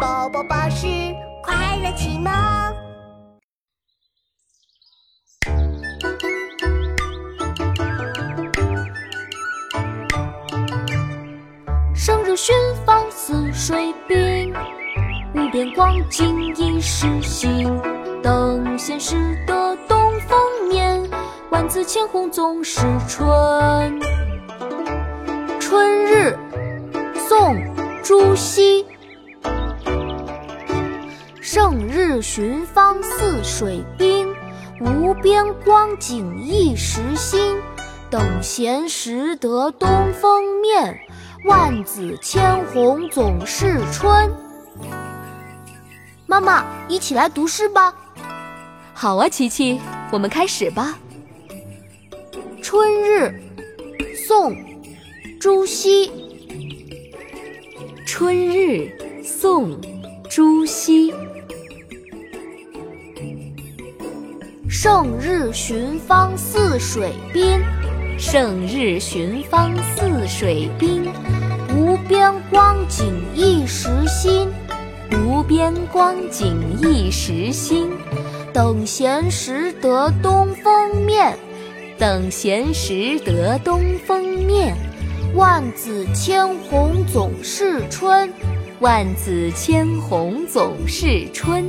宝宝巴士快乐启蒙。生日寻芳似水滨，无边光景一时新。等闲识得东风面，万紫千红总是春。春日，宋·朱熹。胜日寻芳泗水滨，无边光景一时新。等闲识得东风面，万紫千红总是春。妈妈，一起来读诗吧。好啊，琪琪，我们开始吧。春日，宋，朱熹。春日，宋，朱熹。胜日寻芳泗水滨，胜日寻芳泗水滨，无边光景一时新，无边光景一时新。等闲识得东风面，等闲识得东风面。万紫千红总是春，万紫千红总是春。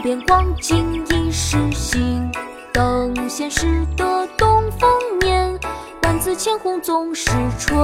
无边光景一时新。等闲识得东风面，万紫千红总是春。